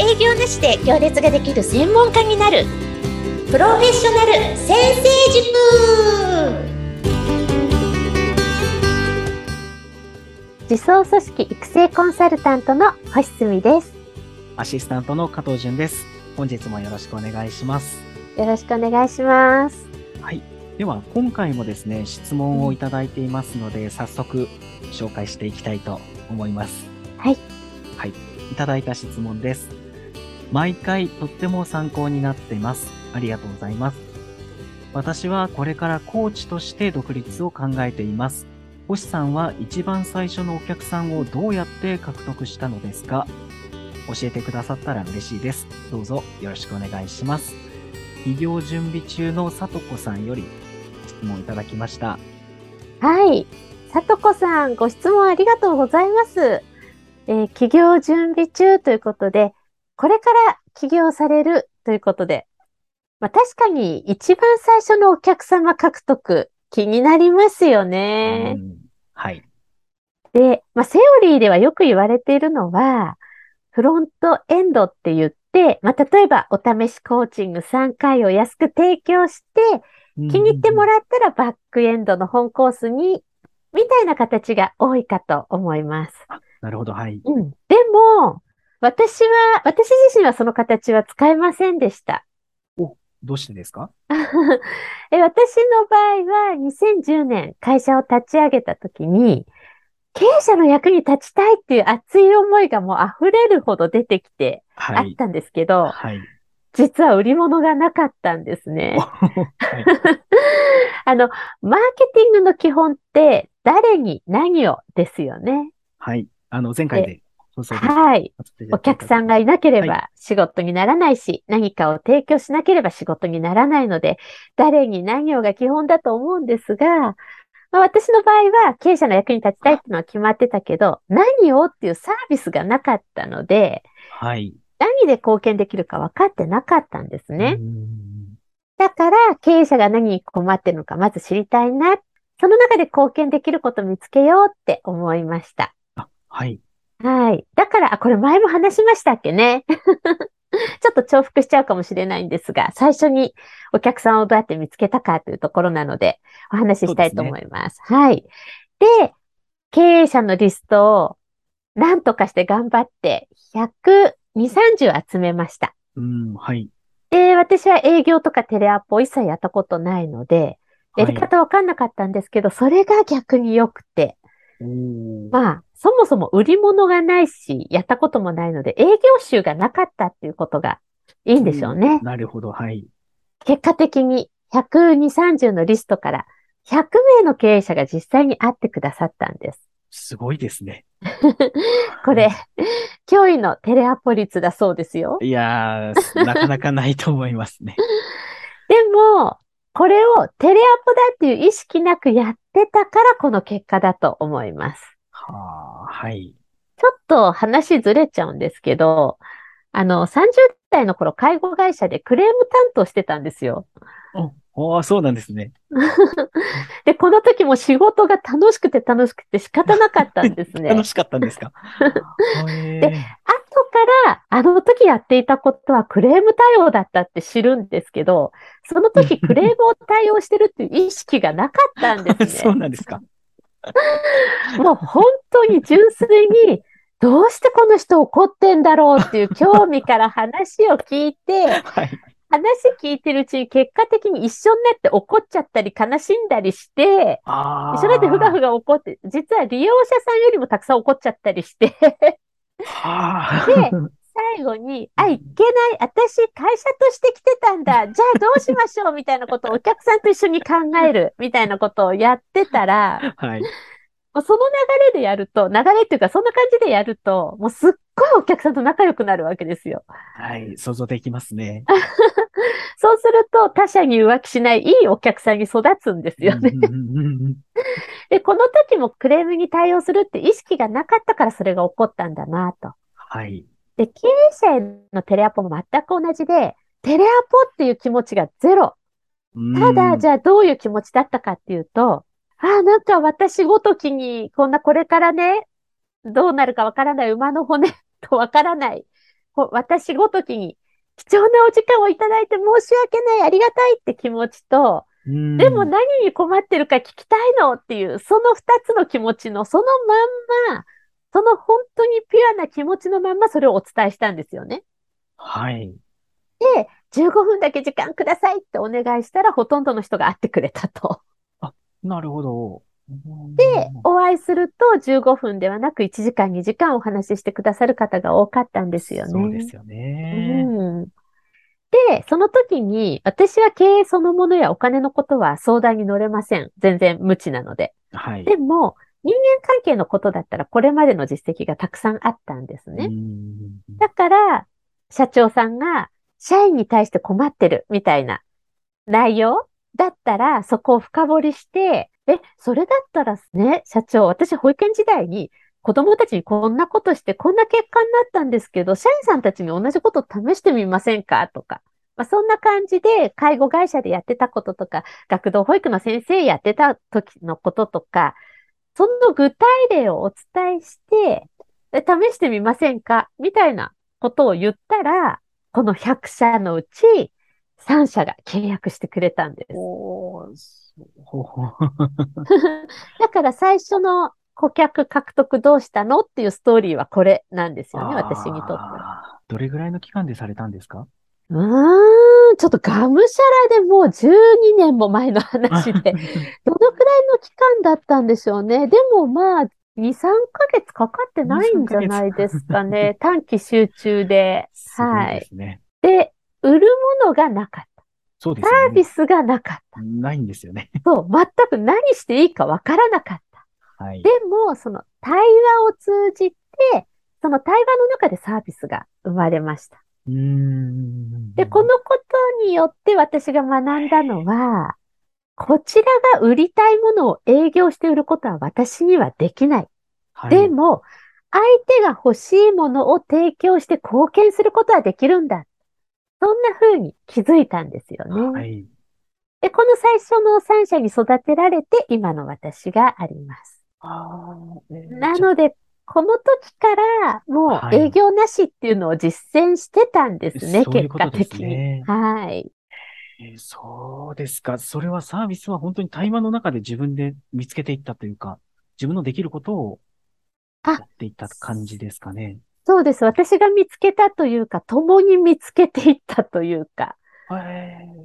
営業なしで行列ができる専門家になるプロフェッショナル先生塾自走組織育成コンサルタントの星澄です。アシスタントの加藤淳です。本日もよろしくお願いします。よろしくお願いします。はい。では、今回もですね、質問をいただいていますので、早速紹介していきたいと思います。はい。はい。いただいた質問です。毎回とっても参考になっています。ありがとうございます。私はこれからコーチとして独立を考えています。星さんは一番最初のお客さんをどうやって獲得したのですか？教えてくださったら嬉しいです。どうぞよろしくお願いします。起業準備中のさとこさんより質問いただきました。はい。さとこさん、ご質問ありがとうございます。えー起業準備中ということで、これから起業されるということで、まあ、確かに一番最初のお客様獲得気になりますよね。うんはい。で、まあ、セオリーではよく言われているのは、フロントエンドって言って、まあ、例えばお試しコーチング3回を安く提供して、気に入ってもららったらバックエンドの本コースに、みたいな形が多いかと思います。なるほど、はい。うん。でも、私は、私自身はその形は使えませんでした。どうしてですか？え私の場合は2010年会社を立ち上げた時に、経営者の役に立ちたいっていう熱い思いがもう溢れるほど出てきてあはい。ったんですけど、はい。実は売り物がなかったんですね。はい あの、マーケティングの基本って誰に何をですよね。はい。あの、前回ではい。お客さんがいなけれはば仕事にならないし、何かを提供しなければ仕事にならないので、誰に何をが基本だと思うんですが、まあ、私の場合は経営者の役に立ちたいっていうのは決まってたけど、何をっていうサービスがなかったので、はい。何で貢献できるか分かってなかったんですね。うんだから、経営者が何に困ってるのかまず知りたいな。その中で貢献できることを見つけようって思いました。あ、はい。はい。だから、あ、これ前も話しましたっけね？ちょっと重複しちゃうかもしれないんですが、最初にお客さんをどうやって見つけたかというところなので、お話ししたいと思います。はい。で、経営者のリストを何とかして頑張って、120、30集めました。うん、はい。で、私は営業とかテレアポを一切やったことないので、やり方わかんなかったんですけど、それが逆に良くて、まあ、そもそも売り物がないし、やったこともないので、営業集がなかったっていうことがいいんでしょうね。なるほど、はい。結果的に120、30のリストから100名の経営者が実際に会ってくださったんです。すごいですね。これ、驚異のテレアポ率だそうですよ。いやー、なかなかないと思いますね。でも、これをテレアポだっていう意識なくやってたからこの結果だと思います。はあ、はい。ちょっと話ずれちゃうんですけど、あの、30代の頃、介護会社でクレーム担当してたんですよ。おおーそうなんですね。で、この時も仕事が楽しくて楽しくて仕方なかったんですね。楽しかったんですか？へー後から、あの時やっていたことはクレーム対応だったって知るんですけど、その時クレームを対応してるっていう意識がなかったんです そうね。なんですか もう本当に純粋に、どうしてこの人怒ってんだろうっていう興味から話を聞いて、はい。話聞いてるうちに結果的に一緒になって怒っちゃったり悲しんだりして、ああ。一緒になってふがふが怒って、実は利用者さんよりもたくさん怒っちゃったりして、はあ。で最後に、あ、いけない。私、会社として来てたんだ。じゃあどうしましょうみたいなことをお客さんと一緒に考える。みたいなことをやってたら、はい。もうその流れでやると、流れっていうかそんな感じでやると、もうすっごいお客さんと仲良くなるわけですよ。はい。想像できますね。そうすると他者に浮気しないいいお客さんに育つんですよね。で、この時もクレームに対応するって意識がなかったからそれが起こったんだなと。はい。で、経営者へのテレアポも全く同じで、テレアポっていう気持ちがゼロ。ただ、じゃゃあどういう気持ちだったかっていうと、ああ、なんか私ごときに、こんなこれからね、どうなるかわからない馬の骨 とわからない私ごときに貴重なお時間をいただいて申し訳ない、ありがたいって気持ちと、うんでも何に困ってるか聞きたいのっていう、その二つの気持ちの、そのまんま、その本当にピュアな気持ちのまんまそれをお伝えしたんですよね。はい。で、15分だけ時間くださいってお願いしたら、ほとんどの人が会ってくれたと。なるほど。で、お会いすると15分ではなく1時間2時間お話ししてくださる方が多かったんですよね。そうですよね。うん。で、その時に、私は経営そのものやお金のことは相談に乗れません。全然無知なので。はい。でも、人間関係のことだったらこれまでの実績がたくさんあったんですね。うんだから、社長さんが社員に対して困ってるみたいな内容だったら、そこを深掘りして、え、それだったらね、社長、私保育園時代に子供たちにこんなことしてこんな結果になったんですけど、社員さんたちに同じこと試してみませんかとか。まあ、そんな感じで介護会社でやってたこととか、学童保育の先生やってた時のこととか、その具体例をお伝えして、で試してみませんか？みたいなことを言ったら、この100社のうち3社が契約してくれたんです。だから最初の顧客獲得どうしたの？っていうストーリーはこれなんですよね、私にとっては。どれぐらいの期間でされたんですか？うーん、ちょっとがむしゃらでもう12年も前の話で、どのくらいの期間だったんでしょうね。でもまあ、2、3ヶ月かかってないんじゃないですかね。短期集中で。はい。ね。で、売るものがなかった。そうですよね。サービスがなかった。ないんですよね。そう、全く何していいかわからなかった。はい。でも、その対話を通じて、その対話の中でサービスが生まれました。うーん。で、このことによって私が学んだのは、こちらが売りたいものを営業して売ることは私にはできない。はい、でも、相手が欲しいものを提供して貢献することはできるんだ。そんな風に気づいたんですよね。はい。で、この最初の3社に育てられて、今の私があります。あーえーなので、この時からもうはい営業なしっていうのを実践してたんですね、そういう結果的に。ねはい。えーそうですか。それはサービスは本当に対話の中で自分で見つけていったというか、自分のできることをあやっていった感じですかね。そうです。私が見つけたというか、共に見つけていったというか。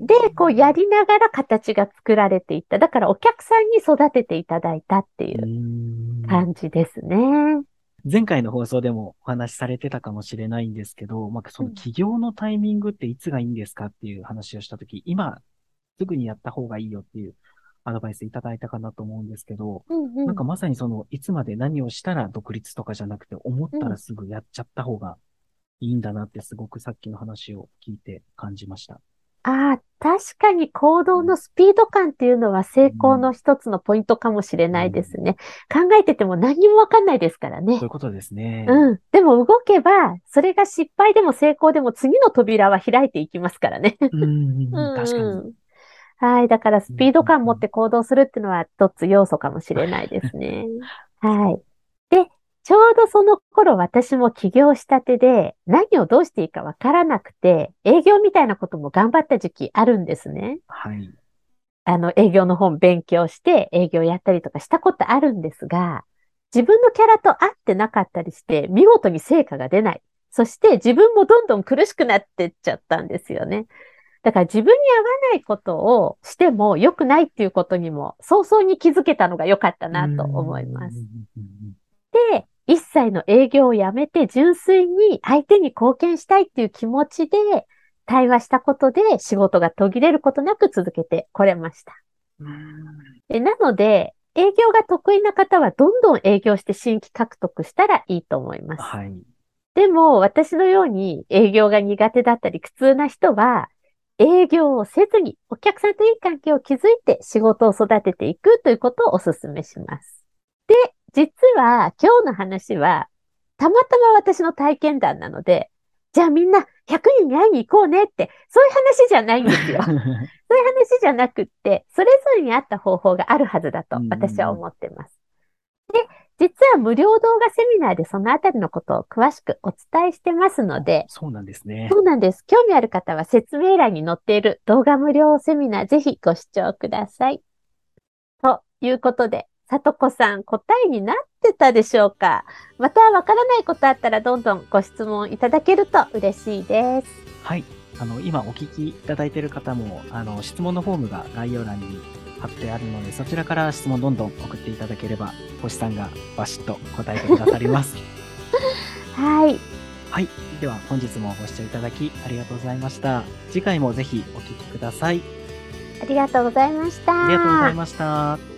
で、こうやりながら形が作られていった。だからお客さんに育てていただいたっていうう感じですね。前回の放送でもお話しされてたかもしれないんですけど、まあ、その起業のタイミングっていつがいいんですかっていう話をしたとき、今すぐにやった方がいいよっていうアドバイスいただいたかなと思うんですけど、うんうんなんかまさにその、いつまで何をしたら独立とかじゃなくて、思ったらすぐやっちゃった方がいいんだなってすごくさっきの話を聞いて感じました。ああ、確かに行動のスピード感っていうのは成功の一つのポイントかもしれないですね。考えてても何にもわかんないですからねそういう。ことですね。うん。でも動けば、それが失敗でも成功でも次の扉は開いていきますからね。うんうんうん、確かに。うんはい。だからスピード感持って行動するっていうのは一つ要素かもしれないですね。はい。で、ちょうどその頃私も起業したてで何をどうしていいかわからなくて、営業みたいなことも頑張った時期あるんですね。はい。あの、営業の本勉強して営業やったりとかしたことあるんですが、自分のキャラと合ってなかったりして、見事に成果が出ない。そして自分もどんどん苦しくなってっちゃったんですよね。だから自分に合わないことをしても良くないっていうことにも早々に気づけたのが良かったなと思います一切の営業をやめて純粋に相手に貢献したいっていう気持ちで対話したことで仕事が途切れることなく続けてこれました。でなので、営業が得意な方はどんどん営業して新規獲得したらいいと思います。はい。でも、私のように営業が苦手だったり苦痛な人は、営業をせずにお客さんといい関係を築いて仕事を育てていくということをお勧めします。で、実は今日の話は、たまたま私の体験談なので、じゃあみんな100人に会いに行こうねって、そういう話じゃないんですよ。そういう話じゃなくって、それぞれに合った方法があるはずだと私は思ってます。で、実は無料動画セミナーでそのあたりのことを詳しくお伝えしてますので、そうなんですね。そうなんです。興味ある方は説明欄に載っている動画無料セミナーぜひご視聴ください。ということで、さとこさん答えになってたでしょうか？またわからないことあったらどんどんご質問いただけると嬉しいです。はい。あの、今お聞きいただいている方も、あの、質問のフォームが概要欄に貼ってあるので、そちらから質問どんどん送っていただければ、星さんがバシッと答えてくださります。はい。はい。では、本日もご視聴いただきありがとうございました。次回もぜひお聞きください。ありがとうございました。ありがとうございました。